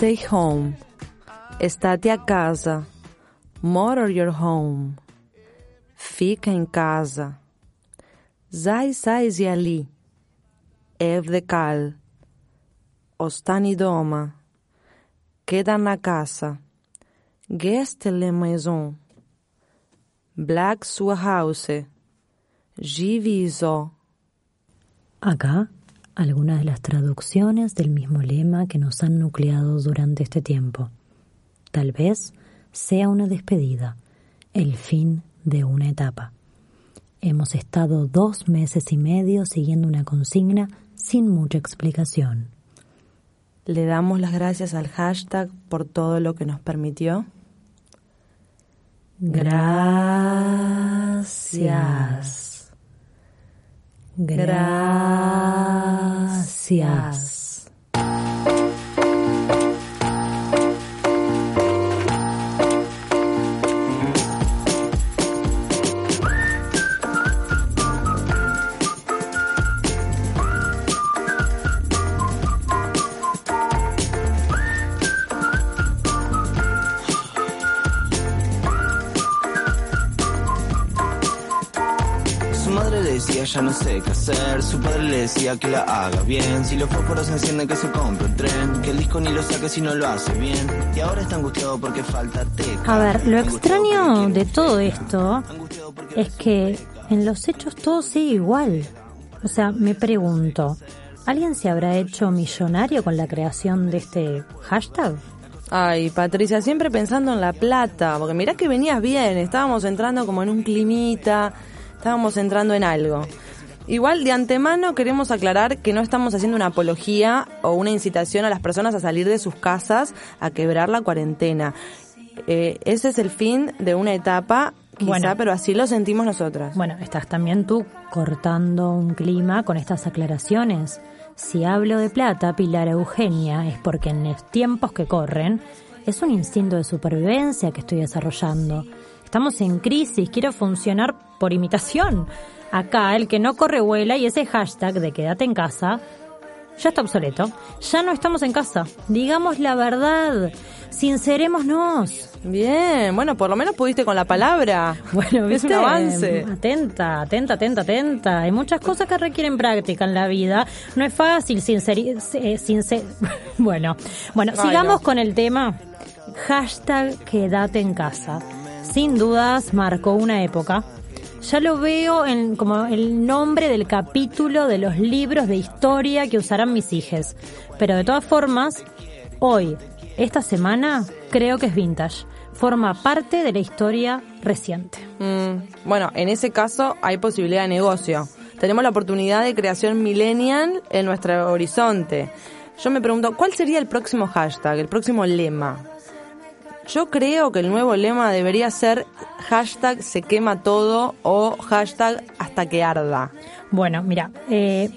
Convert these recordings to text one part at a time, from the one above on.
Stay home. Estate a casa. More your home. Fica em casa. Zai sais ali. Evde cal. Ostani doma. Queda na casa. Geste le maison. Black sua house. Giviso. Acá algunas de las traducciones del mismo lema que nos han nucleado durante este tiempo. Tal vez sea una despedida, el fin de una etapa. Hemos estado dos meses y medio siguiendo una consigna sin mucha explicación. Le damos las gracias al hashtag por todo lo que nos permitió. Gracias. Gracias. Ya no sé qué hacer, su padre le decía que la haga bien, si los fósforos se encienden que se compre un tren, que el disco ni lo saque si no lo hace bien, y ahora está angustiado porque falta teca. A ver, lo extraño de todo esto es que en los hechos todo sigue igual. O sea, me pregunto, ¿alguien se habrá hecho millonario con la creación de este hashtag? Ay, Patricia, siempre pensando en la plata, porque mirá que venías bien, estábamos entrando como en un climita, estábamos entrando en algo. Igual de antemano queremos aclarar que no estamos haciendo una apología o una incitación a las personas a salir de sus casas a quebrar la cuarentena. Eh, ese es el fin de una etapa, quizá, Bueno. pero así lo sentimos nosotras. Bueno, estás también tú cortando un clima con estas aclaraciones. Si hablo de plata, Pilar Eugenia, es porque en los tiempos que corren es un instinto de supervivencia que estoy desarrollando. Estamos en crisis, quiero funcionar por imitación. Acá el que no corre vuela y ese hashtag de quédate en casa ya está obsoleto. Ya no estamos en casa. Digamos la verdad. Sincerémonos. Bien, bueno, por lo menos pudiste con la palabra. Bueno, es ¿viste? un avance. Atenta, atenta, atenta, atenta. Hay muchas cosas que requieren práctica en la vida. No es fácil sinceri eh, sincer- Bueno, bueno, Ay, sigamos no. con el tema. Hashtag quédate en casa. Sin dudas marcó una época. Ya lo veo en como el nombre del capítulo de los libros de historia que usarán mis hijes. Pero de todas formas, hoy, esta semana, creo que es vintage. Forma parte de la historia reciente. Mm, bueno, en ese caso hay posibilidad de negocio. Tenemos la oportunidad de creación millennial en nuestro horizonte. Yo me pregunto, ¿cuál sería el próximo hashtag, el próximo lema? Yo creo que el nuevo lema debería ser hashtag se quema todo o hashtag hasta que arda. Bueno, mira, eh,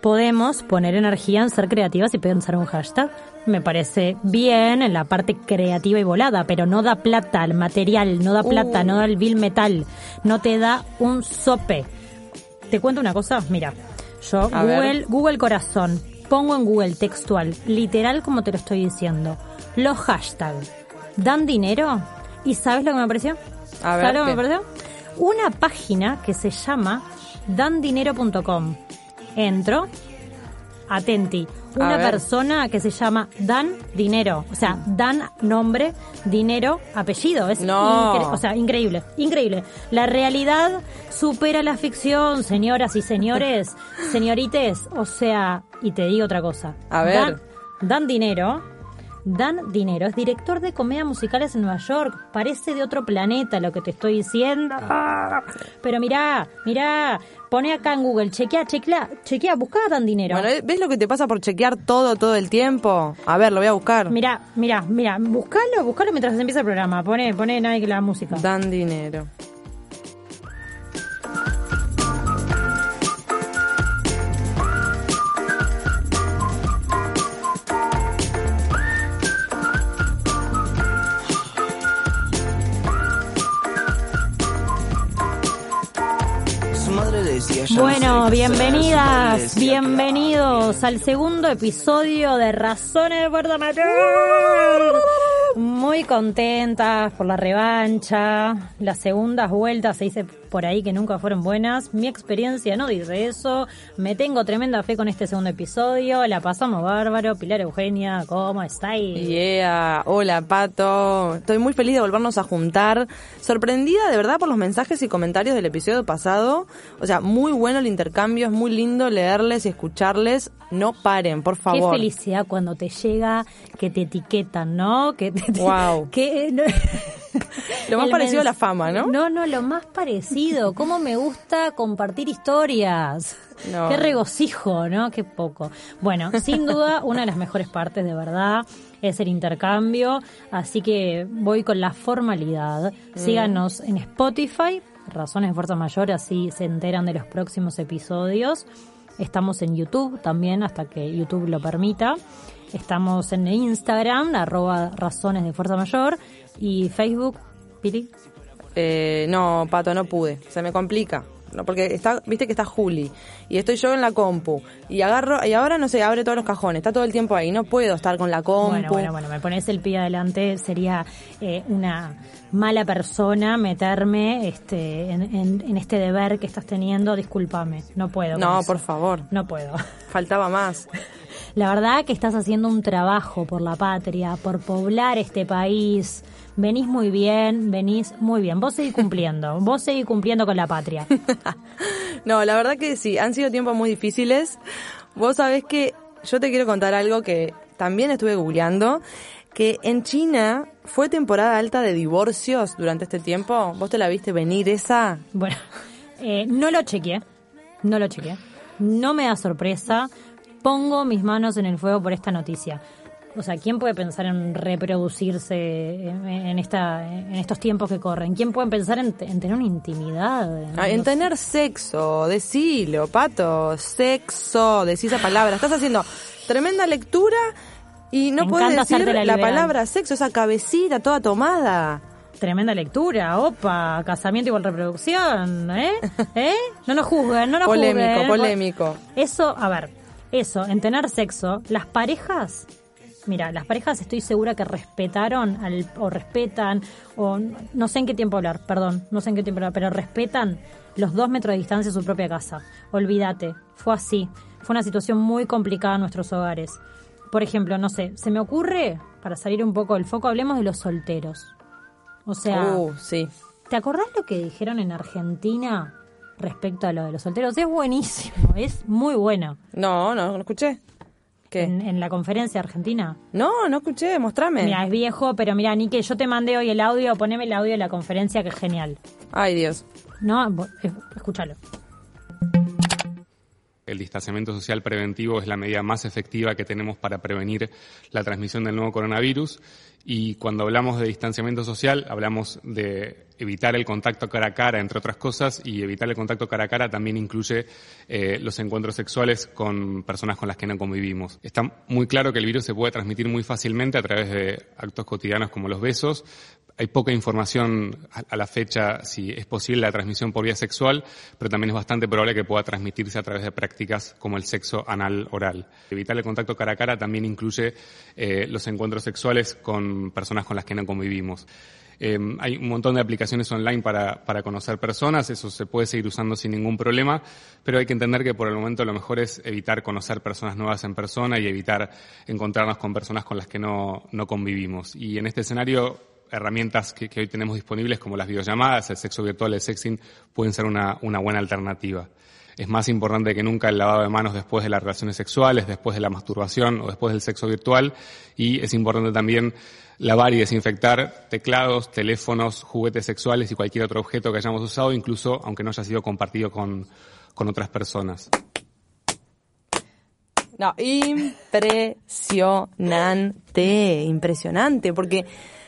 podemos poner energía en ser creativas y pensar un hashtag. Me parece bien en la parte creativa y volada, pero no da plata al material, no da plata, no da el bill metal, no te da un sope. Te cuento una cosa, mira, yo A Google, ver. Google Corazón, pongo en Google textual, literal como te lo estoy diciendo, los hashtags dan dinero y ¿sabes lo que me apareció? A ver, ¿Sabes lo que me apareció? Una página que se llama dandinero.com. entro, atenti, una persona que se llama Dan Dinero, o sea, Dan nombre, Dinero apellido, es No. o sea, increíble, increíble. La realidad supera la ficción, señoras y señores, señorites, o sea, y te digo otra cosa. A ver. Dan, Dan Dinero Dan Dinero es director de comedia musicales en Nueva York. Parece de otro planeta lo que te estoy diciendo. Pero mirá, mirá, pone acá en Google, chequea, chequea, chequea, busca a Dan Dinero. Bueno, ¿ves lo que te pasa por chequear todo, todo el tiempo? A ver, lo voy a buscar. Mirá, mirá, mirá, buscalo, buscalo mientras empieza el programa. Pone, pone Nike la música. Dan dinero. Bueno, bienvenidas, bienvenidos al segundo episodio de Razones de Puerto Mayor. Muy contentas por la revancha, las segundas vueltas se dice por ahí que nunca fueron buenas. Mi experiencia no dice eso. Me tengo tremenda fe con este segundo episodio. La pasamos bárbaro. Pilar Eugenia, ¿cómo estáis? Yeah, hola Pato. Estoy muy feliz de volvernos a juntar. Sorprendida de verdad por los mensajes y comentarios del episodio pasado. O sea, muy bueno el intercambio, es muy lindo leerles y escucharles. No paren, por Qué favor. felicidad cuando te llega que te etiquetan, ¿no? Que te, Guau. que, no- Lo más parecido a la fama, ¿no? No, no, lo más parecido. Cómo me gusta compartir historias. No. Qué regocijo, ¿no? Qué poco. Bueno, sin duda, una de las mejores partes, de verdad, es el intercambio. Así que voy con la formalidad. Mm. Síganos en Spotify, Razones de Fuerza Mayor, así se enteran de los próximos episodios. Estamos en YouTube también, hasta que YouTube lo permita. Estamos en Instagram, arroba Razones de Fuerza Mayor. Y Facebook, Pili. Eh, no, Pato, no pude. Se me complica. No, porque está, viste que está Juli y estoy yo en la compu y agarro y ahora no sé, abre todos los cajones, está todo el tiempo ahí, no puedo estar con la compu. Bueno, bueno, bueno, me pones el pie adelante, sería eh, una mala persona meterme este, en, en- en este deber que estás teniendo, discúlpame, no puedo. No, por favor, No puedo. faltaba más. La verdad que estás haciendo un trabajo por la patria, por poblar este país. Venís muy bien, venís muy bien. Vos seguís cumpliendo, vos seguís cumpliendo con la patria. No, la verdad que sí, han sido tiempos muy difíciles. Vos sabés que yo te quiero contar algo que también estuve googleando, que en China fue temporada alta de divorcios durante este tiempo. ¿Vos te la viste venir esa? Bueno, eh, no lo chequeé, no lo chequeé. No me da sorpresa. Pongo mis manos en el fuego por esta noticia. O sea, ¿quién puede pensar en reproducirse en, esta, en estos tiempos que corren? ¿Quién puede pensar en, en tener una intimidad? Ah, En tener sexo, decilo, pato, sexo, decí esa palabra. Estás haciendo tremenda lectura y no Me puedes decir la, la palabra sexo, esa cabecita toda tomada. Tremenda lectura, opa, casamiento igual reproducción, ¿eh? ¿Eh? No nos juzguen, no nos Polémico, juzguen. polémico. Eso, a ver, eso, en tener sexo, las parejas, mira, las parejas estoy segura que respetaron al, o respetan, o no sé en qué tiempo hablar, perdón, no sé en qué tiempo hablar, pero respetan los dos metros de distancia de su propia casa. Olvídate, fue así. Fue una situación muy complicada en nuestros hogares. Por ejemplo, no sé, se me ocurre, para salir un poco del foco, hablemos de los solteros. O sea, Uh, sí. ¿Te acordás lo que dijeron en Argentina respecto a lo de los solteros? Es buenísimo, es muy bueno. No, no, no escuché. ¿Qué? En, en la conferencia argentina. No, no escuché, mostrame. Mira, es viejo, pero mira, Nike, yo te mandé hoy el audio, poneme el audio de la conferencia que es genial. Ay, Dios. No, escúchalo. El distanciamiento social preventivo es la medida más efectiva que tenemos para prevenir la transmisión del nuevo coronavirus y cuando hablamos de distanciamiento social hablamos de evitar el contacto cara a cara, entre otras cosas, y evitar el contacto cara a cara también incluye eh, los encuentros sexuales con personas con las que no convivimos. Está muy claro que el virus se puede transmitir muy fácilmente a través de actos cotidianos como los besos, hay poca información a la fecha si es posible la transmisión por vía sexual, pero también es bastante probable que pueda transmitirse a través de prácticas como el sexo anal oral. Evitar el contacto cara a cara también incluye eh, los encuentros sexuales con personas con las que no convivimos. Eh, hay un montón de aplicaciones online para, para conocer personas, eso se puede seguir usando sin ningún problema, pero hay que entender que por el momento lo mejor es evitar conocer personas nuevas en persona y evitar encontrarnos con personas con las que no, no convivimos. Y en este escenario, herramientas que, que, hoy tenemos disponibles como las videollamadas, el sexo virtual, el sexing, pueden ser una, una buena alternativa. Es más importante que nunca el lavado de manos después de las relaciones sexuales, después de la masturbación o después del sexo virtual. Y es importante también lavar y desinfectar teclados, teléfonos, juguetes sexuales y cualquier otro objeto que hayamos usado, incluso aunque no haya sido compartido con, con otras personas. No, impresionante, impresionante, porque,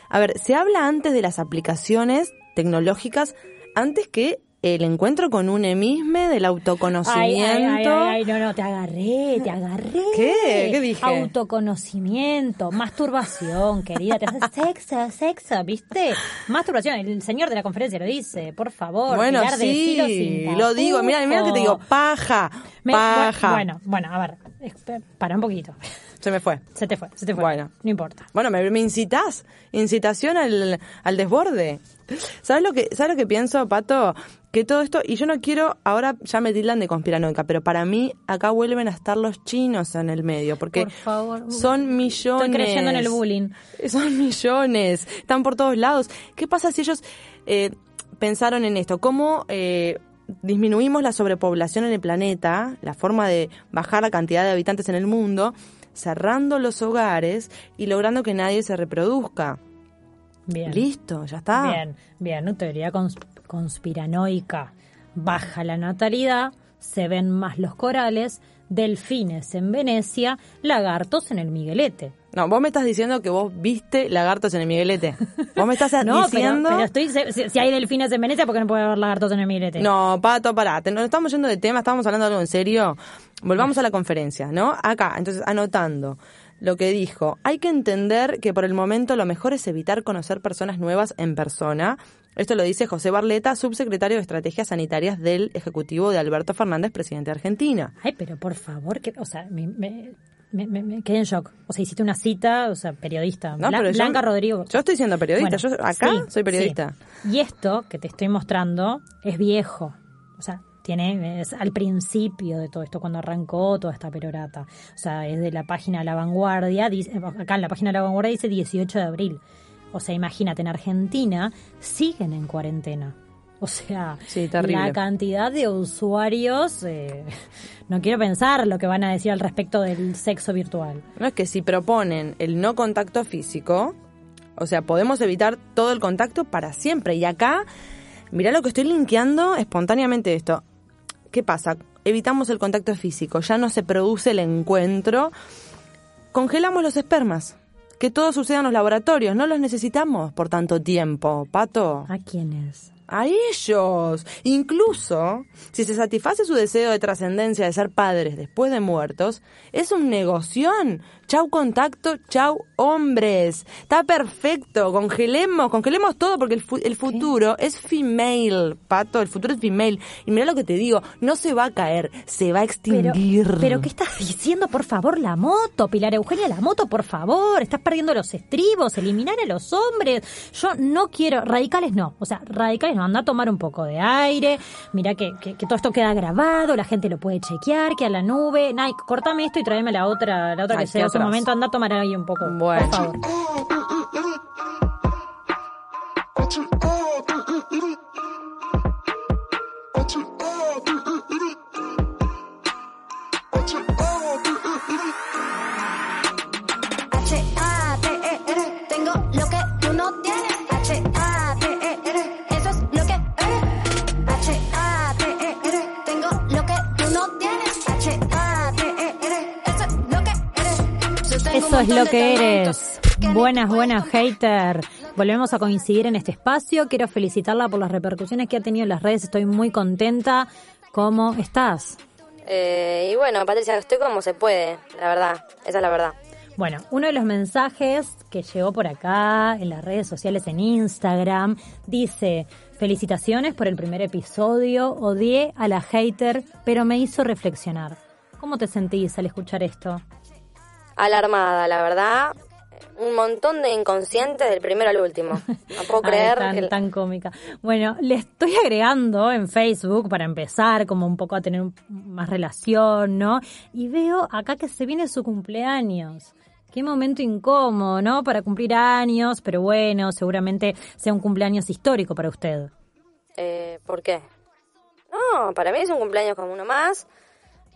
a ver, se habla antes de las aplicaciones tecnológicas, antes que el encuentro con un emisme del autoconocimiento. Ay, ay, ay, no, no, te agarré, te agarré. ¿Qué? ¿Qué dije? Autoconocimiento, masturbación, querida, te haces sexo, sexo, ¿viste? Masturbación, el señor de la conferencia lo dice, por favor. Bueno, tirar de sí, filo sin lo digo, mira, mira que te digo, paja, Me- paja. Bueno, bueno, a ver, para un poquito. Se me fue. Se te fue, se te fue. Bueno. No importa. Bueno, me, me incitas, incitación al, al desborde. ¿Sabes lo que sabes lo que pienso, Pato? Que todo esto, y yo no quiero, ahora ya me tildan de conspiranoica, pero para mí acá vuelven a estar los chinos en el medio, porque Por favor. son millones. Estoy creyendo en el bullying. Son millones, están por todos lados. ¿Qué pasa si ellos eh, pensaron en esto? ¿Cómo eh, disminuimos la sobrepoblación en el planeta, la forma de bajar la cantidad de habitantes en el mundo, cerrando los hogares y logrando que nadie se reproduzca? Bien. Listo, ya está. Bien, bien, una teoría cons- conspiranoica. Baja la natalidad, se ven más los corales, delfines en Venecia, lagartos en el Miguelete. No, vos me estás diciendo que vos viste lagartos en el Miguelete. Vos me estás No, pero, diciendo... pero estoy, si, si hay delfines en Venecia, ¿por qué no puede haber lagartos en el Miguelete? No, Pato, pará. Te- Nos estamos yendo de tema, estamos hablando de algo en serio. Volvamos a la conferencia, ¿no? Acá, entonces, anotando lo que dijo. Hay que entender que por el momento lo mejor es evitar conocer personas nuevas en persona. Esto lo dice José Barleta, subsecretario de Estrategias Sanitarias del Ejecutivo de Alberto Fernández, presidente de Argentina. Ay, pero por favor, que, o sea, me, me, me, me- me quedé en shock. O sea, hiciste una cita, o sea, periodista. No, Bla- pero yo- Blanca Rodrigo. Yo estoy siendo periodista, Bueno, yo acá sí, soy periodista. sí. Y esto que te estoy mostrando es viejo. O sea, tiene es al principio de todo esto, cuando arrancó toda esta perorata. O sea, es de la página La Vanguardia. dice- acá en la página de La Vanguardia dice 18 de abril. O sea, imagínate, en Argentina siguen en cuarentena. O sea, Sí, la cantidad de usuarios, eh, no quiero pensar lo que van a decir al respecto del sexo virtual. No es que si proponen el no contacto físico, o sea, podemos evitar todo el contacto para siempre. Y acá, mirá lo que estoy linkeando espontáneamente esto. ¿Qué pasa? Evitamos el contacto físico, ya no se produce el encuentro. Congelamos los espermas. Que todo suceda en los laboratorios, no los necesitamos por tanto tiempo, Pato. ¿A quiénes? A ellos. Incluso, si se satisface su deseo de trascendencia de ser padres después de muertos, es un negoción. Chau contacto, chau hombres. Está perfecto. Congelemos, congelemos todo porque el, fu- el futuro es female, pato. El futuro es female. Y mira lo que te digo, no se va a caer, se va a extinguir. pero ¿qué estás diciendo? Por favor, la moto, Pilar Eugenia, la moto, por favor. Estás perdiendo los estribos, eliminar a los hombres. Yo no quiero, radicales no. O sea, radicales no. Anda a tomar un poco de aire. Mira que, que, que todo esto queda grabado, la gente lo puede chequear, queda la nube. Nike, cortame esto y tráeme la otra, la otra Ay, que sea ¿qué en su otras? momento. Anda a tomar ahí un poco. Bueno. Por favor. Eso es lo que eres. Buenas, buenas, hater. Volvemos a coincidir en este espacio. Quiero felicitarla por las repercusiones que ha tenido en las redes. Estoy muy contenta. ¿Cómo estás? Eh, y bueno, Patricia, estoy como se puede, la verdad. Esa es la verdad. Bueno, uno de los mensajes que llegó por acá en las redes sociales, en Instagram, dice, felicitaciones por el primer episodio, odié a la hater, pero me hizo reflexionar. ¿Cómo te sentís al escuchar esto? Alarmada, la verdad. un montón de inconscientes del primero al último. No puedo Ay, creer tan, que... tan cómica. Bueno, le estoy agregando en Facebook para empezar como un poco a tener más relación, ¿no? Y veo acá que se viene su cumpleaños. Qué momento incómodo, ¿no? Para cumplir años, pero bueno, seguramente sea un cumpleaños histórico para usted. Eh, ¿Por qué? No, para mí es un cumpleaños como uno más.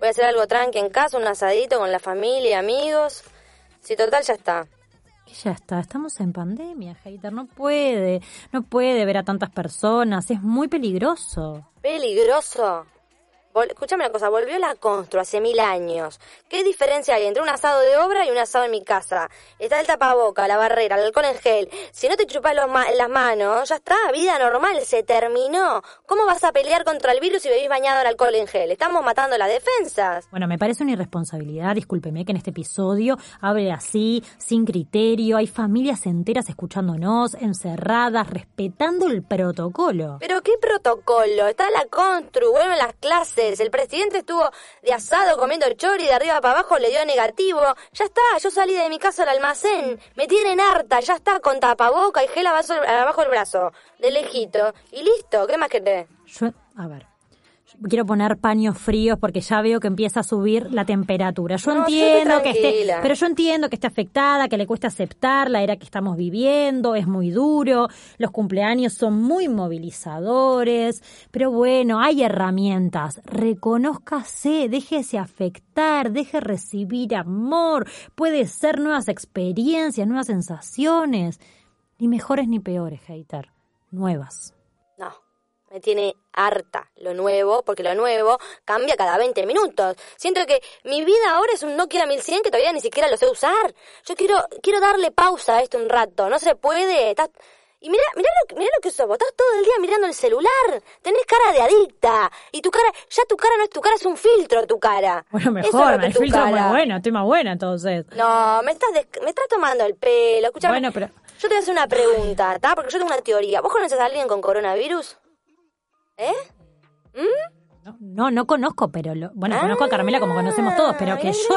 Voy a hacer algo tranqui en casa, un asadito con la familia, amigos. Si total ya está. Ya está, estamos en pandemia, hater, no puede, no puede ver a tantas personas, es muy peligroso. Peligroso. Escúchame una cosa, volvió la constru hace mil años. ¿Qué diferencia hay entre un asado de obra y un asado en mi casa? Está el tapaboca, la barrera, el alcohol en gel. Si no te chupas ma- las manos, ya está, vida normal, se terminó. ¿Cómo vas a pelear contra el virus si bebís bañado en alcohol en gel? Estamos matando las defensas. Bueno, me parece una irresponsabilidad, discúlpeme que en este episodio hable así, sin criterio, hay familias enteras escuchándonos, encerradas, respetando el protocolo. Pero qué protocolo, está la constru, vuelven las clases, el presidente estuvo de asado comiendo chori de arriba para abajo, le dio negativo, ya está, yo salí de mi casa al almacén, me tienen harta, ya está, con tapaboca y gel abajo, abajo el brazo, de lejito, y listo, ¿qué más querés? Yo, a ver, quiero poner paños fríos porque ya veo que empieza a subir la temperatura. Yo No, entiendo que esté, pero yo entiendo que esté afectada, que le cuesta aceptar la era que estamos viviendo, es muy duro, los cumpleaños son muy movilizadores, pero bueno, hay herramientas, reconózcase, déjese afectar, deje recibir amor, puede ser nuevas experiencias, nuevas sensaciones, ni mejores ni peores, hater, nuevas. Me tiene harta lo nuevo, porque lo nuevo cambia cada 20 minutos. Siento que mi vida ahora es un Nokia 1100 que todavía ni siquiera lo sé usar. Yo quiero quiero darle pausa a esto un rato, no se puede. estás- Y mira, mira lo, que- mira lo que sos, vos estás todo el día mirando el celular. Tenés cara de adicta. Y tu cara, ya tu cara no es tu cara, es un filtro tu cara. Bueno, es mejor, que el filtro es muy cara. bueno, estoy más buena entonces. No, me estás, des- me estás tomando el pelo. Escuchame, Bueno, pero- yo te voy a hacer una pregunta, ¿está? Porque yo tengo una teoría. ¿Vos conoces a alguien con coronavirus? ¿Eh? No, no, no conozco, pero lo, bueno, Ah, conozco a Carmela como conocemos todos, pero que yo,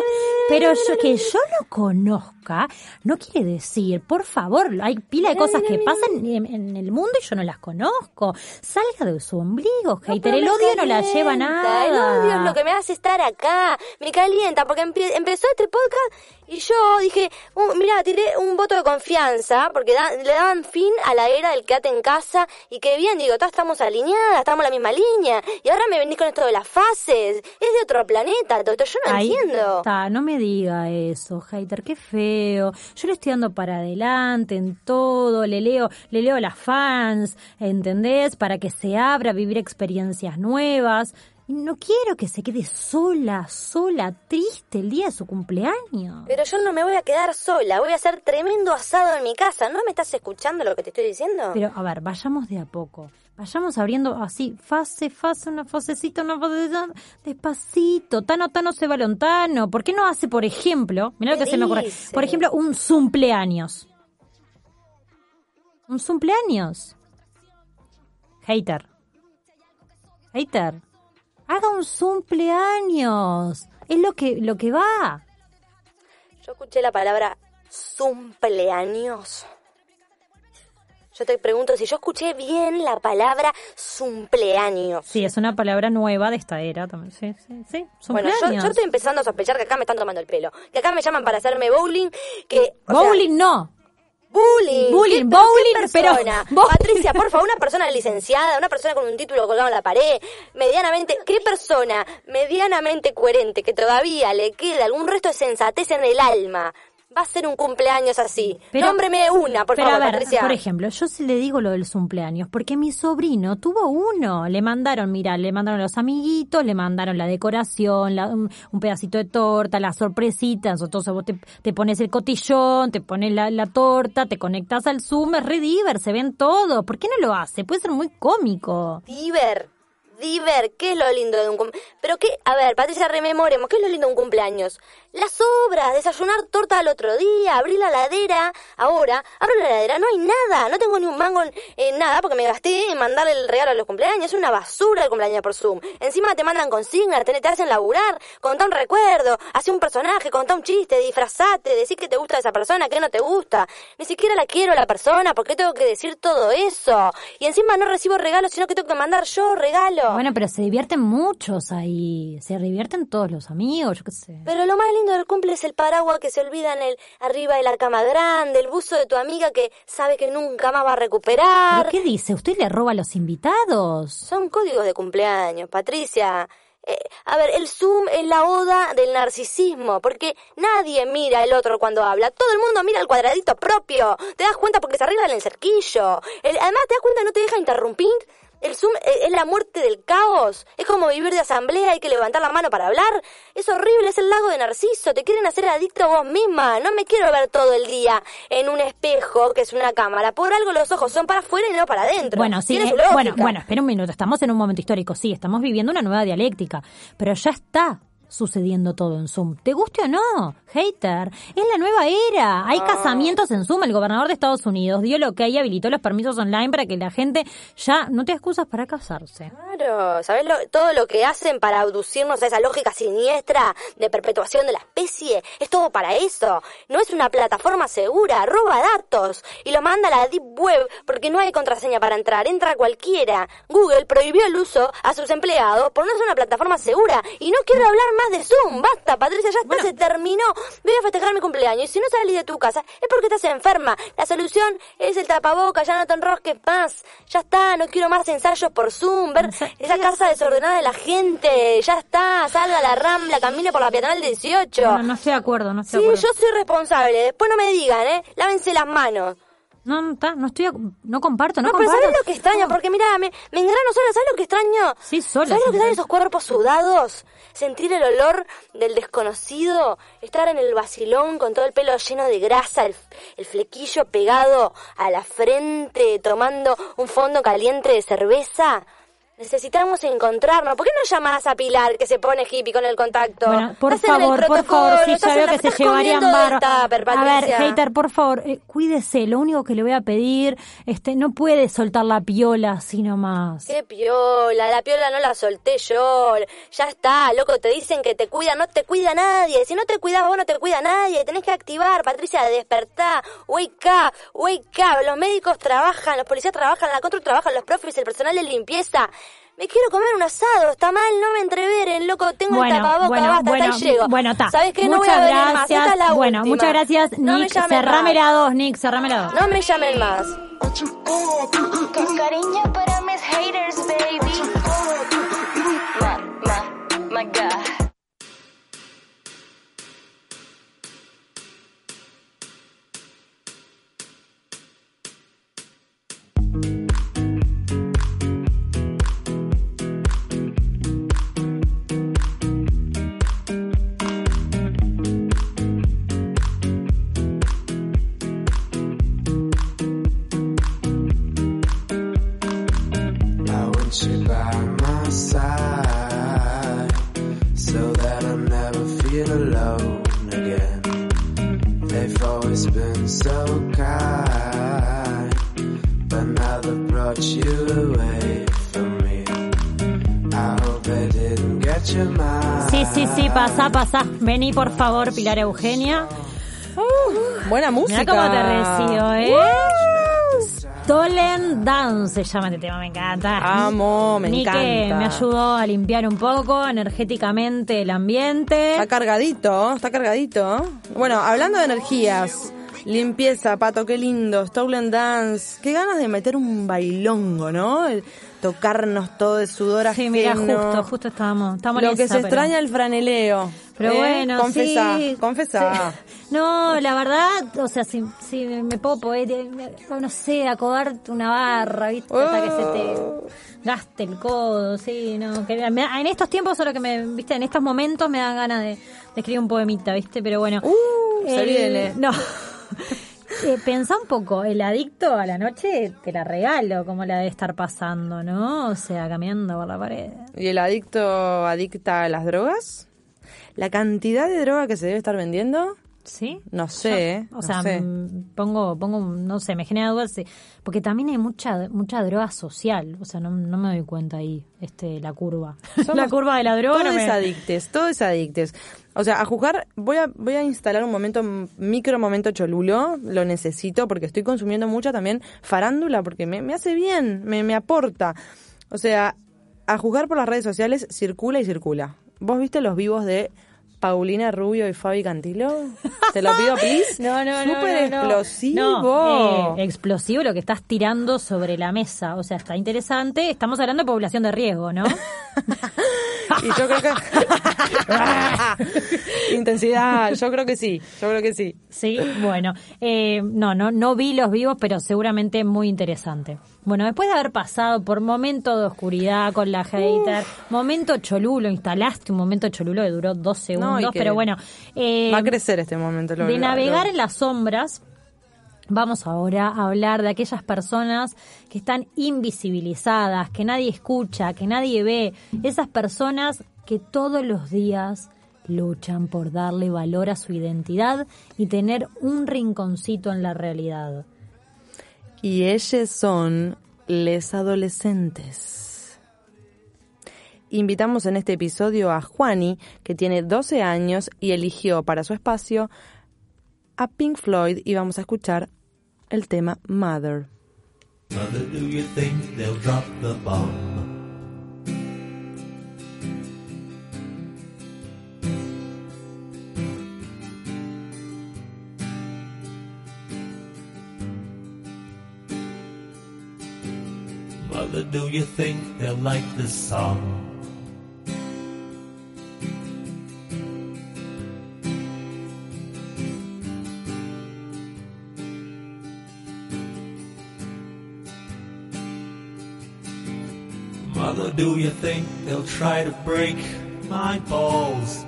pero yo, que yo lo conozca, no quiere decir, por favor, hay pila de cosas que pasan en, en el mundo y yo no las conozco. Salga de su ombligo, hater, el odio no la lleva a nada. El odio es lo que me hace estar acá. Me calienta porque empie- empezó este podcast y yo dije, uh, mira, tiré un voto de confianza porque da- le daban fin a la era del quédate en casa y que bien, digo, todas estamos alineadas, estamos en la misma línea y ahora me venís con esto de las fases. Es de otro planeta, esto yo no Ahí entiendo. está, no me diga eso, hater, qué feo. Yo le estoy dando para adelante en todo, le leo, le leo a las fans, ¿entendés? Para que se abra a vivir experiencias nuevas. Y no quiero que se quede sola, sola, triste el día de su cumpleaños. Pero yo no me voy a quedar sola, voy a hacer tremendo asado en mi casa. ¿No me estás escuchando lo que te estoy diciendo? Pero, a ver, vayamos de a poco. Vayamos abriendo así, fase, fase, una fasecita, una fasecita, despacito. Tano, Tano se va lontano. ¿Por qué no hace, por ejemplo, mira lo ¿Qué que se me ocurre? Por ejemplo, un cumpleaños. Un cumpleaños. Hater. Hater. Haga un cumpleaños. Es lo que, lo que va. Yo escuché la palabra cumpleaños. Yo te pregunto si yo escuché bien la palabra cumpleaños. Sí, es una palabra nueva de esta era también. Sí, sí, sí. Bueno, yo, estoy empezando a sospechar que acá me están tomando el pelo. Que acá me llaman para hacerme bowling. Que, sea, Bowling no. Bullying. Bullying, ¿Qué- bowling, pero-. Patricia, por favor, una persona licenciada, una persona con un título colgado en la pared, medianamente, ¿qué persona medianamente coherente que todavía le queda algún resto de sensatez en el alma va a ser un cumpleaños así? Pero- Nómbreme una, por Pero favor, a ver, Patricia. por ejemplo, yo sí le digo lo del cumpleaños, porque mi sobrino tuvo uno. Le mandaron, mira, le mandaron los amiguitos, le mandaron la decoración, la- un, un pedacito de torta, la sorpresita. Entonces vos te, te pones el cotillón, te pones la, la torta, te conectas al Zoom, es re diver, se ven todo. ¿Por qué no lo hace? Puede ser muy cómico. Diver. Diver, ¿qué es lo lindo de un cumpleaños? Pero qué, a ver, Patricia, rememoremos, ¿qué es lo lindo de un cumpleaños? Las obras, desayunar torta al otro día, abrir la ladera, ahora, abro la ladera, no hay nada, no tengo ni un mango en, nada porque me gasté en mandarle el regalo a los cumpleaños, es una basura el cumpleaños por Zoom. Encima te mandan consignas, te, te hacen laburar, contá un recuerdo, hace un personaje, contá un chiste, disfrazate, decir que te gusta esa persona, que no te gusta. Ni siquiera la quiero a la persona, ¿por qué tengo que decir todo eso? Y encima no recibo regalos, sino que tengo que mandar yo Bueno, pero se divierten muchos ahí. Se divierten todos los amigos, yo qué sé. Pero lo más lindo del cumple es el paraguas que se olvida en el arriba de la cama grande, el buzo de tu amiga que sabe que nunca más va a recuperar. ¿Pero qué dice? ¿Usted le roba a los invitados? Son códigos de cumpleaños, Patricia. Eh, a ver, el Zoom es la oda del narcisismo, porque nadie mira al otro cuando habla. Todo el mundo mira el cuadradito propio. Te das cuenta porque se arregla en el cerquillo. El- además, te das cuenta no te deja interrumpir. El Zoom eh, es la muerte del caos. Es como vivir de asamblea, hay que levantar la mano para hablar. Es horrible, es el lago de Narciso. Te quieren hacer adicto a vos misma. No me quiero ver todo el día en un espejo que es una cámara. Por algo los ojos son para afuera y no para adentro. Bueno, sí, eh, bueno, bueno, espera un minuto, estamos en un momento histórico, sí, estamos viviendo una nueva dialéctica, pero ya está sucediendo todo en Zoom. ¿Te guste o no? Hater, es la nueva era. Hay casamientos en Zoom. El gobernador de Estados Unidos dio lo que hay, habilitó los permisos online para que la gente ya no te excusas para casarse. Claro, ¿sabes lo- todo lo que hacen para abducirnos a esa lógica siniestra de perpetuación de la especie? Es todo para eso. No es una plataforma segura, roba datos y lo manda a la Deep Web porque no hay contraseña para entrar, entra cualquiera. Google prohibió el uso a sus empleados por no ser una plataforma segura y no quiero hablar más de Zoom. Basta, Patricia, ya está, se terminó. Voy a festejar mi cumpleaños y si no salís de tu casa es porque estás enferma. La solución es el tapaboca, ya no te enrosques más. Ya está, no quiero más ensayos por Zoom, ver esa casa desordenada de la gente. Ya está, salga a la rambla, camine por la peatonal 18. No, no estoy de acuerdo, no estoy Sí, de acuerdo. yo soy responsable. Después no me digan, ¿eh? Lávense las manos. No, no, está, no estoy, no comparto, no, No, pero comparto. ¿sabes lo que extraño? Porque mira, me, me engrano sola, ¿sabes lo que extraño? Sí, sola, ¿Sabes lo que extraño esos cuerpos sudados? Sentir el olor del desconocido, estar en el vacilón con todo el pelo lleno de grasa, el, el flequillo pegado a la frente, tomando un fondo caliente de cerveza. Necesitamos encontrarnos. ¿Por qué no llamas a Pilar que se pone hippie con el contacto? Bueno, por Estás favor, por favor, sí, estás ya veo la- que se llevarían barro. tupper, A ver, hater, por favor, eh, cuídese. Lo único que le voy a pedir, este, no puede soltar la piola así nomás. Qué piola, la piola no la solté yo. Ya está, loco, te dicen que te cuida, no te cuida nadie. Si no te cuidas vos, no te cuida nadie. Tenés que activar, Patricia, despertá. Wake up, wake up. Los médicos trabajan, los policías trabajan, la control trabajan, los profes, el personal de limpieza. Me quiero comer un asado, está mal, no me entreveren, loco, tengo Bueno, el tapaboca, bueno, basta, bueno, hasta ahí llego. bueno, está. ¿Sabes qué? No voy muchas a gracias. más, esta es la bueno, última. muchas gracias, No me Nick. llamen Cerrame más. la dos, Nick, cerrame la dos. No me llamen más. Con cariño para mis haters, baby. Ma, ma, my God. So kind, but now they've brought you away from me. I hope they didn't get your mind. Sí, sí, sí, pasa, pasa. Vení, por favor, Pilar Eugenia. Buena música. Mira cómo te recibo, ¿eh? Stolen Dance se llama este tema, me encanta. Amo, me Nike encanta. me ayudó a limpiar un poco energéticamente el ambiente. Está cargadito, está cargadito. Bueno, hablando de energías, limpieza, pato, qué lindo, Stolen Dance, qué ganas de meter un bailongo, ¿no? El tocarnos todo de sudor Sí, mira, justo, justo estábamos. estábamos Lo que se pero- extraña el franeleo. Pero ¿eh? bueno, confesá, sí. confesá. Sí. No, la verdad, o sea, si, si me puedo poder, eh, no sé, acodarte una barra, ¿viste? Hasta que se te gaste el codo, sí, no. Que me da- en estos tiempos, solo que me, ¿viste? En estos momentos me dan ganas de, de escribir un poemita, ¿viste? Pero bueno. Uh, se el- viene. No. Eh, pensá un poco, el adicto a la noche te la regalo, como la debe estar pasando, ¿no? O sea, caminando por la pared. ¿Y el adicto adicta a las drogas? ¿La cantidad de droga que se debe estar vendiendo? ¿Sí? No sé. O no sea, sé. pongo, pongo, no sé, me genera dudas, porque también hay mucha, mucha droga social, o sea, no, no me doy cuenta ahí, este, la curva. la curva de la droga. no Todos me- adictes, todos adictes. O sea, a juzgar, voy a, voy a instalar un momento, micro momento cholulo, lo necesito porque estoy consumiendo mucha también farándula porque me, me hace bien, me, me aporta. O sea, a juzgar por las redes sociales circula y circula. ¿Vos viste los vivos de Paulina Rubio y Fabi Cantilo? Te lo pido, please. No, no, no. Súper no, no. explosivo. No, eh, explosivo lo que estás tirando sobre la mesa. O sea, está interesante. Estamos hablando de población de riesgo, ¿no? Y yo creo que... Intensidad, yo creo que sí, yo creo que sí. Sí, bueno. Eh, no, no, no vi los vivos, pero seguramente muy interesante. Bueno, después de haber pasado por momento de oscuridad con la hater, momento cholulo, instalaste un momento cholulo que duró dos segundos, pero bueno. eh, Va a crecer este momento. lo- de lo- navegar lo- en las sombras, vamos ahora a hablar de aquellas personas que están invisibilizadas, que nadie escucha, que nadie ve, esas personas que todos los días luchan por darle valor a su identidad y tener un rinconcito en la realidad. Y ellos son les adolescentes. Invitamos en este episodio a Juani, que tiene 12 años y eligió para su espacio a Pink Floyd y vamos a escuchar el tema Mother. Mother, do you think they'll drop the bomb? Mother, do you think they'll like this song? Do you think they'll try to break my balls?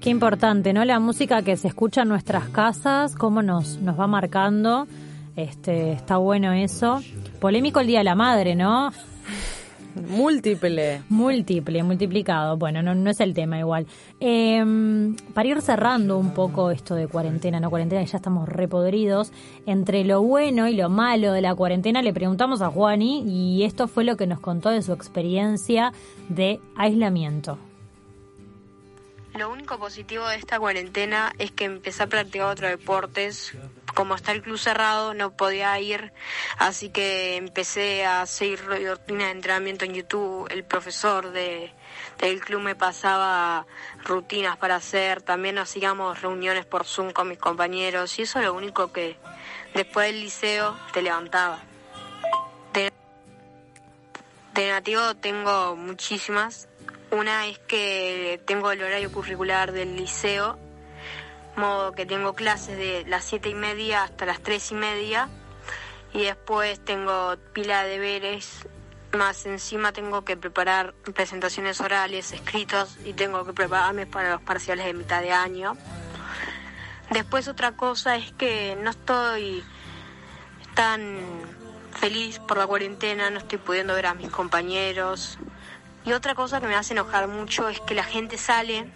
Qué importante, ¿no? La música que se escucha en nuestras casas, cómo nos, nos va marcando. Este, está bueno eso. Polémico el Día de la Madre, ¿no? Múltiple. Múltiple, multiplicado. Bueno, no, no es el tema igual. Eh, para ir cerrando un poco esto de cuarentena, no cuarentena, que ya estamos repodridos, entre lo bueno y lo malo de la cuarentena, le preguntamos a Juani y esto fue lo que nos contó de su experiencia de aislamiento. Lo único positivo de esta cuarentena es que empecé a practicar otros deportes. Como está el club cerrado, no podía ir, así que empecé a seguir rutinas de entrenamiento en YouTube. El profesor de, del club me pasaba rutinas para hacer. También hacíamos reuniones por Zoom con mis compañeros y eso es lo único que después del liceo te levantaba. De, de nativo tengo muchísimas. Una es que tengo el horario curricular del liceo, modo que tengo clases de las siete y media hasta las tres y media, y después tengo pila de deberes, más encima tengo que preparar presentaciones orales, escritos, y tengo que prepararme para los parciales de mitad de año. Después otra cosa es que no estoy tan feliz por la cuarentena, no estoy pudiendo ver a mis compañeros. Y otra cosa que me hace enojar mucho es que la gente sale,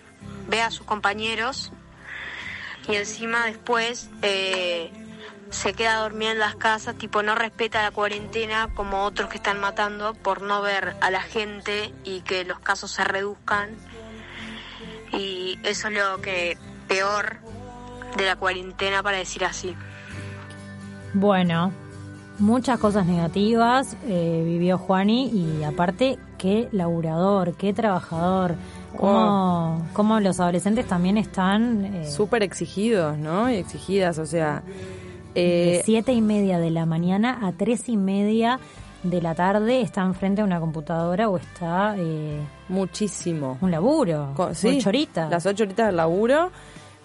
ve a sus compañeros y encima después eh, se queda dormida en las casas, tipo no respeta la cuarentena como otros que están matando por no ver a la gente y que los casos se reduzcan. Y eso es lo que peor de la cuarentena para decir así. Bueno, muchas cosas negativas eh, vivió Juani y aparte qué laburador, qué trabajador. Cómo, cómo los adolescentes también están eh, Súper exigidos, ¿no? Y exigidas, o sea... de eh, siete y media de la mañana a tres y media de la tarde está enfrente a una computadora o está eh, muchísimo. un laburo, Co- sí, ocho horitas. Las ocho horitas del laburo,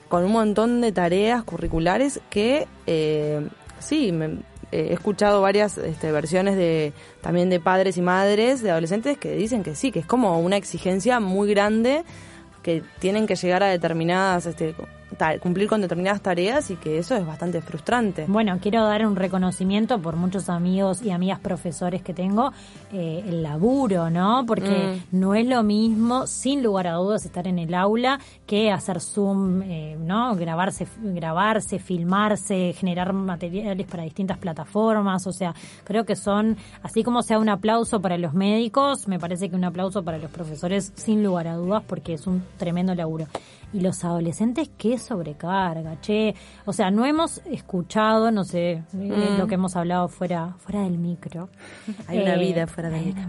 con un montón de tareas curriculares que, eh, sí, me- he escuchado varias este, versiones de también de padres y madres de adolescentes que dicen que sí, que es como una exigencia muy grande que tienen que llegar a determinadas, este, cumplir con determinadas tareas y que eso es bastante frustrante. Bueno, quiero dar un reconocimiento por muchos amigos y amigas profesores que tengo, eh, el laburo, ¿no? Porque no es lo mismo, sin lugar a dudas, estar en el aula que hacer Zoom, eh, ¿no? Grabarse, grabarse, filmarse, generar materiales para distintas plataformas. O sea, creo que son, así como sea un aplauso para los médicos, me parece que un aplauso para los profesores, sin lugar a dudas, porque es un tremendo laburo. Y los adolescentes, qué sobrecarga, che. O sea, no hemos escuchado, no sé, eh, Mm. lo que hemos hablado fuera, fuera del micro. Hay una Eh, vida fuera del micro.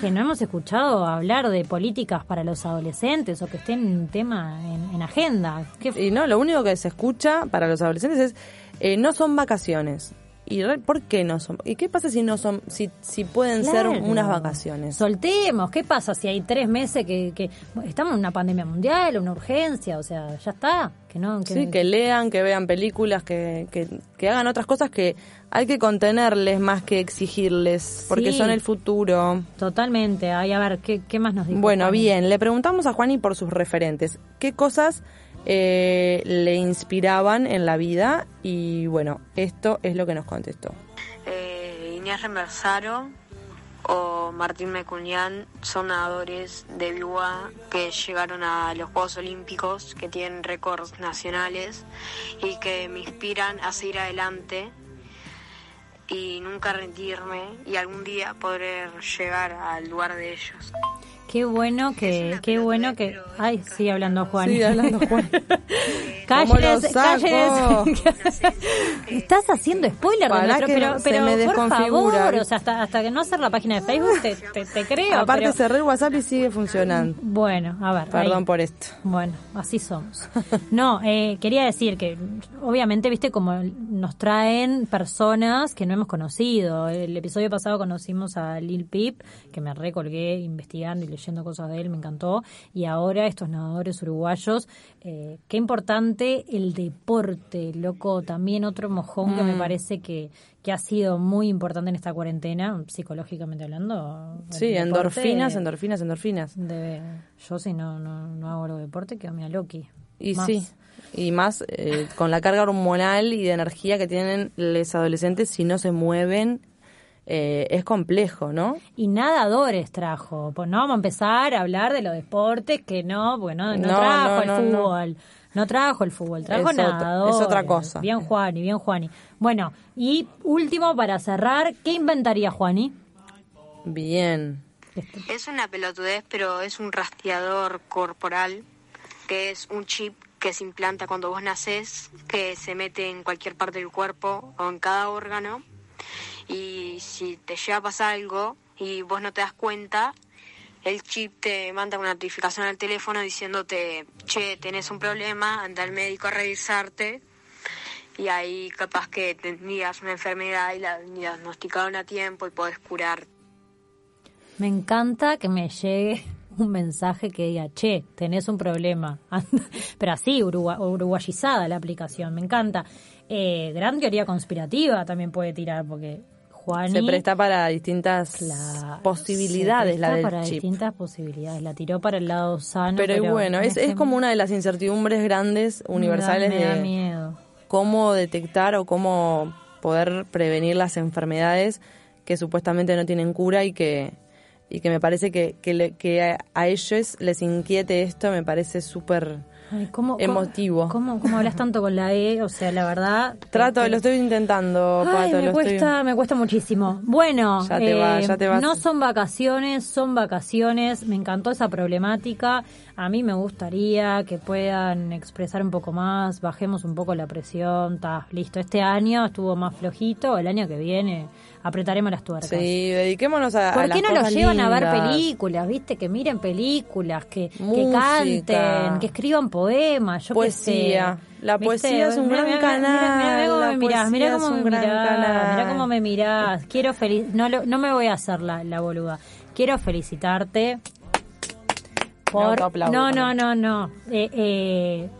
Que no hemos escuchado hablar de políticas para los adolescentes o que estén en tema en, en agenda. ¿Qué Y no, lo único que se escucha para los adolescentes es eh, no son vacaciones. ¿Y por qué no son? ¿Y qué pasa si no son, si, si pueden Claro. ser unas vacaciones? Soltemos, ¿qué pasa si hay tres meses que, que estamos en una pandemia mundial, una urgencia? O sea, ya está. Que no, que, Sí, que lean, que vean películas, que, que, que hagan otras cosas que hay que contenerles más que exigirles, porque Sí. son el futuro. Totalmente. Ay, a ver, ¿qué, qué más nos dijo? Bueno, bien, le preguntamos a Juani por sus referentes. ¿Qué cosas eh, le inspiraban en la vida? Y bueno, esto es lo que nos contestó. Eh, Inés Remersaro o Martín Mecuñán son nadadores de Biwa que llegaron a los Juegos Olímpicos, que tienen récords nacionales y que me inspiran a seguir adelante y nunca rendirme y algún día poder llegar al lugar de ellos. Qué bueno que, qué bueno que. Ay, sigue hablando Juan. Sigue hablando Juan. Cállenes. Estás haciendo spoiler de Pará nuestro, que pero, se pero me por favor, o sea, hasta, hasta que no hacer la página de Facebook te, te, te creo. Aparte pero- cerré el WhatsApp y sigue funcionando. Bueno, a ver. Perdón ahí. por esto. Bueno, así somos. No, eh, quería decir que obviamente, viste, como nos traen personas que no hemos conocido. El episodio pasado conocimos a Lil Peep, que me recolgué investigando y leyendo cosas de él, me encantó. Y ahora estos nadadores uruguayos. Eh, qué importante el deporte, loco. También otro mojón que me Mm. parece que, que ha sido muy importante en esta cuarentena, psicológicamente hablando. Sí, deporte- endorfinas, endorfinas, endorfinas. Debe- yo si no, no, no hago deporte, quedo mira Loki. Y Más. sí, y más eh, con la carga hormonal y de energía que tienen los adolescentes si no se mueven, eh, es complejo, ¿no? Y nadadores trajo. Pues no vamos a empezar a hablar de los deportes que no, bueno, no, No, trajo no, el no, fútbol. No trajo el fútbol, trajo Es otra- nadadores. es otra cosa. Bien Juani, bien Juani. Bueno, y último para cerrar, ¿qué inventaría Juani? Bien. Es una pelotudez, pero es un rastreador corporal, que es un chip que se implanta cuando vos nacés, que se mete en cualquier parte del cuerpo o en cada órgano. Y si te llega a algo y vos no te das cuenta, el chip te manda una notificación al teléfono diciéndote, che, tenés un problema, anda al médico a revisarte. Y ahí capaz que tenías una enfermedad y la diagnosticaron a tiempo y podés curar Me encanta que me llegue un mensaje que diga, che, tenés un problema. Pero así, urugua- uruguayizada la aplicación, me encanta. Eh, gran teoría conspirativa también puede tirar, porque Juani... Se presta para distintas La- posibilidades se la presta del para chip. distintas posibilidades. La tiró para el lado sano. Pero, y bueno, en es, es como una de las incertidumbres grandes, universales me da, me da de miedo. cómo detectar o cómo poder prevenir las enfermedades que supuestamente no tienen cura y que y que me parece que, que, le- que a, a ellos les inquiete esto, me parece súper Ay, ¿cómo, emotivo. ¿cómo, cómo, cómo hablas tanto con la E? O sea, la verdad... Trato, te- lo estoy intentando, Ay, Pato, me lo cuesta, estoy... me cuesta muchísimo. Bueno, Ya te va, eh, ya te vas. no son vacaciones, son vacaciones. Me encantó esa problemática. A mí me gustaría que puedan expresar un poco más, bajemos un poco la presión. Está listo. Este año estuvo más flojito. El año que viene apretaremos las tuercas. Sí, dediquémonos a, a ¿Por las qué no los llevan a ver películas? ¿Viste? Que miren películas, que, que canten, que escriban poemas, yo qué Poesía. sé. La ¿Viste? poesía es un Mirá, gran mirá, mirá, canal, Mirá, cómo me mirás, mirá cómo me mirás, canal. mirá cómo me mirás. Quiero feliz, no, lo- no me voy a hacer la, la boluda. Quiero felicitarte por... No, no, no, no. Eh, eh,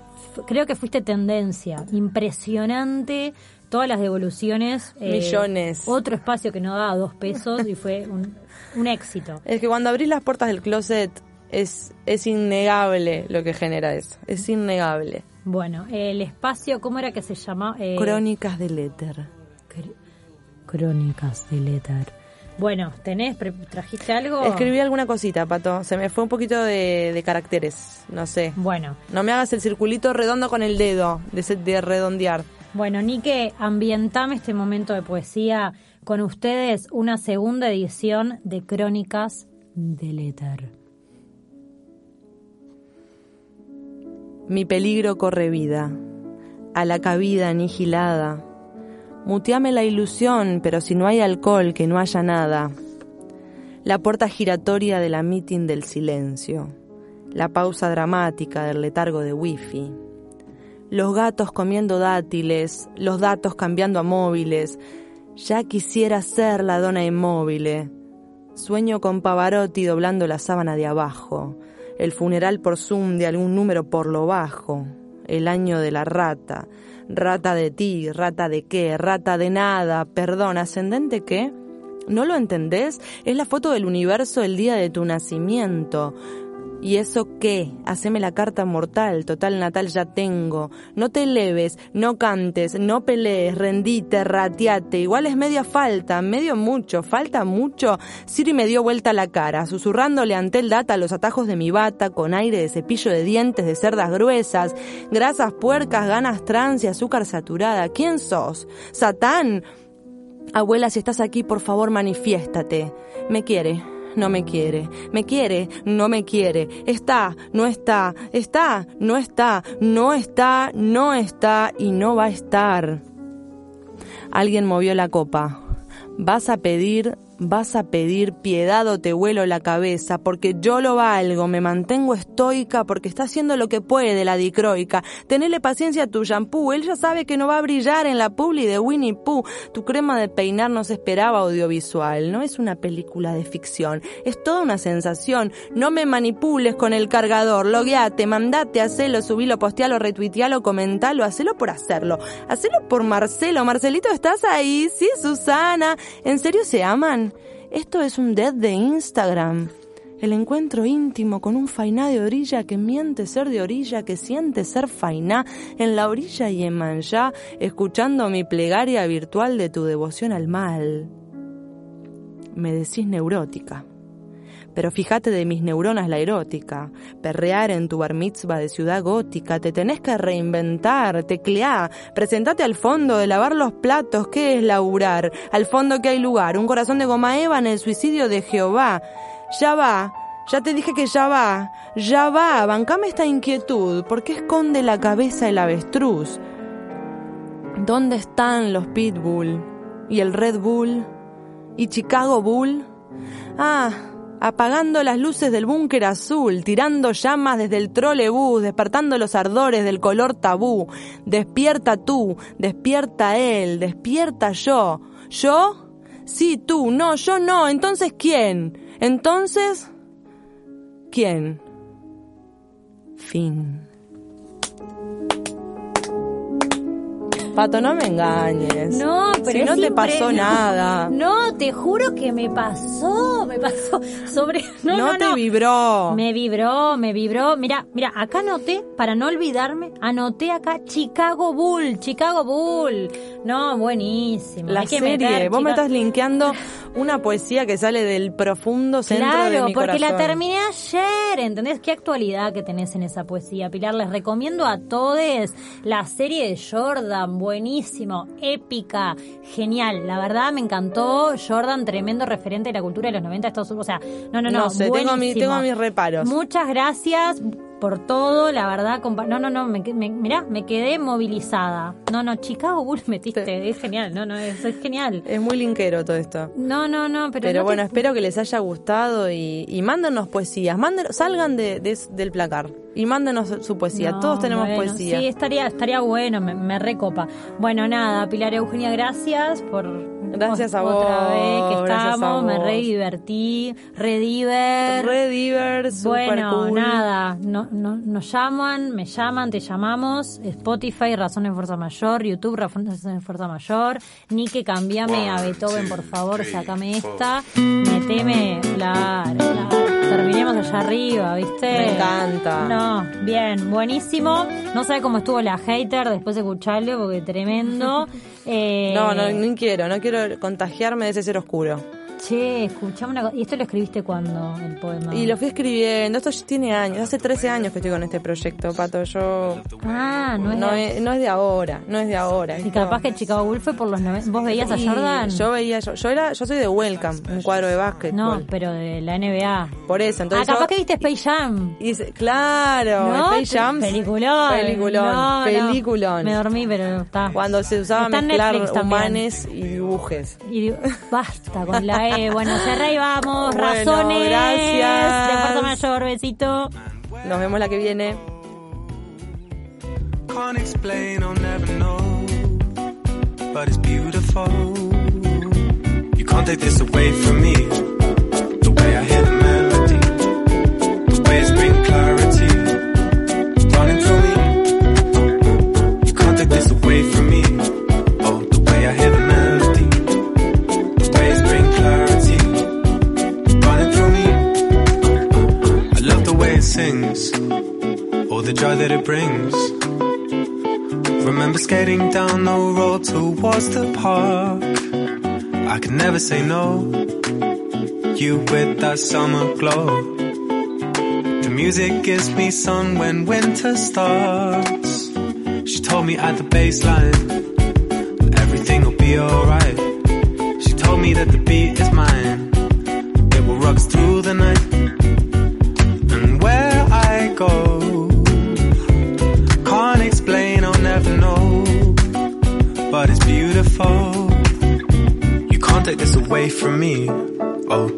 creo que fuiste tendencia. Impresionante todas las devoluciones. eh, Millones. Otro espacio que no daba dos pesos y fue un, un éxito. Es que cuando abrís las puertas del closet es, es innegable lo que genera eso. Es innegable. Bueno, el espacio, ¿cómo era que se llamaba? Eh, Crónicas del éter. cr- Crónicas del éter. Bueno, ¿tenés? ¿Trajiste algo? Escribí alguna cosita, Pato. Se me fue un poquito de, de caracteres. No sé. Bueno, No me hagas el circulito redondo con el dedo, de, ese- de redondear. Bueno, Nike, ambientame este momento de poesía con ustedes una segunda edición de Crónicas del éter. Mi peligro corre vida, a la cabida anihilada. Muteame la ilusión, pero si no hay alcohol, que no haya nada. La puerta giratoria de la meeting del silencio. La pausa dramática del letargo de wifi. Los gatos comiendo dátiles, los datos cambiando a móviles. Ya quisiera ser la dona inmóvil. Sueño con Pavarotti doblando la sábana de abajo. El funeral por Zoom de algún número por lo bajo. El año de la rata. Rata de ti, rata de qué, rata de nada. Perdón, ¿ascendente qué? ¿No lo entendés? Es la foto del universo el día de tu nacimiento. ¿Y eso qué? Haceme la carta mortal, total natal ya tengo. No te eleves, no cantes, no pelees, rendite, rateate. Igual es media falta, medio mucho, falta mucho. Siri me dio vuelta la cara, susurrándole ante el data los atajos de mi bata, con aire de cepillo de dientes de cerdas gruesas, grasas puercas, ganas trans y azúcar saturada. ¿Quién sos? ¿Satán? Abuela, si estás aquí, por favor, manifiéstate. Me quiere, no me quiere. Me quiere, no me quiere. Está, no está. Está, no está. No está, no está y no va a estar. Alguien movió la copa. Vas a pedir, vas a pedir piedad o te vuelo la cabeza, porque yo lo valgo, me mantengo estoica porque está haciendo lo que puede la dicroica. Tenele paciencia a tu shampoo, él ya sabe que no va a brillar en la publi de Winnie Pooh. Tu crema de peinar no se esperaba audiovisual, no es una película de ficción, es toda una sensación. No me manipules con el cargador, logueate, mandate, hacelo, subilo, postealo, retuitealo, comentalo, hacelo por hacerlo. Hacelo por Marcelo. Marcelito, ¿estás ahí? Sí, Susana. ¿En serio se aman? Esto es un dead de Instagram. El encuentro íntimo con un fainá de orilla que miente ser de orilla, que siente ser fainá en la orilla y en manjá, escuchando mi plegaria virtual de tu devoción al mal. Me decís neurótica. Pero fíjate de mis neuronas la erótica. Perrear en tu bar mitzvah de ciudad gótica. Te tenés que reinventar, tecleá. Presentate al fondo de lavar los platos. ¿Qué es laburar? Al fondo que hay lugar. Un corazón de goma eva en el suicidio de Jehová. Ya va. Ya te dije que ya va. Ya va. Bancame esta inquietud. ¿Por qué esconde la cabeza el avestruz? ¿Dónde están los Pitbull? ¿Y el Red Bull? ¿Y Chicago Bull? Ah, apagando las luces del búnker azul, tirando llamas desde el trolebús, despertando los ardores del color tabú. Despierta tú, despierta él, despierta yo. ¿Yo? Sí, tú, no, yo no. Entonces, ¿quién? Entonces, ¿quién? Fin. Pato, no me engañes. No, pero si no te pasó nada. No, te juro que me pasó, me pasó sobre no, No no, te no. vibró. Me vibró, me vibró. Mira, mira, acá anoté para no olvidarme, anoté acá Chicago Bull, Chicago Bull. No, buenísimo. La serie, meter, vos me estás linkeando una poesía que sale del profundo centro de Claro, mi porque la terminé ayer, ¿entendés? Qué actualidad que tenés en esa poesía, Pilar. Les recomiendo a todos la serie de Jordan, buenísimo, épica, genial. La verdad me encantó. Jordan, tremendo referente de la cultura de los 90 de Estados Unidos. O sea, no, no, no, No sé, tengo, mi- buenísimo. tengo mis reparos. Muchas gracias por todo, la verdad. No, no, no, me, me- mirá, me quedé movilizada. No, no, Chicago Bulls metiste, es genial, no, no, es, es genial. Es muy linkero todo esto. No, no, no, pero, Pero no te- bueno, espero que les haya gustado y, y mándenos poesías. Mándenos, salgan de, de- del placar y mándenos su poesía. No, Todos tenemos bueno, poesía. Sí, estaría, estaría bueno, me, me recopa. Bueno, nada, Pilar Eugenia, gracias por Gracias a otra vos, vez que estamos, me re divertí, re diver. Re diver, super Bueno, cool. nada, no, no, nos llaman, me llaman, te llamamos, Spotify, Razón en Fuerza Mayor, YouTube, Razón en Fuerza Mayor, Nike, cambiame a Beethoven, por favor, sacame esta, meteme, claro, claro, terminé teníamos allá arriba, ¿viste? Me encanta. No, bien, buenísimo. No sé cómo estuvo la hater, después de escucharlo, porque tremendo. Eh, No, no, no quiero, no quiero contagiarme de ese ser oscuro. Che, escuchame una cosa. ¿Y esto lo escribiste cuando, el poema? Y lo fui escribiendo, esto tiene años, hace 13 años que estoy con este proyecto, Pato, yo... Ah, no es No de- es, no es de ahora, no es de ahora. Y capaz que Chicago Bull fue por los 90. ¿Vos veías a Y Jordan? Yo veía, yo, yo era, yo soy de Welcome, un cuadro de básquet. No, pero de la NBA. Por eso, entonces ah, capaz yo- que viste Space Jam. Y claro, ¿No? Space Jam. Peliculón. Peliculón, peliculón. Me dormí, pero está. Cuando se usaba Está mezclar humanes y dibujes. Y digo, basta con la E. Bueno, cerré y vamos. Bueno, Razones. gracias. De fuerza mayor, besito. Nos vemos la que viene. Can't explain, I'll never know. But it's beautiful. You can't take this away from me. The way I hear the melody, the waves bring clarity. Skating down the road towards the park. I could never say no. You with that summer glow. The music gives me sun when winter starts. She told me at the baseline everything will be alright.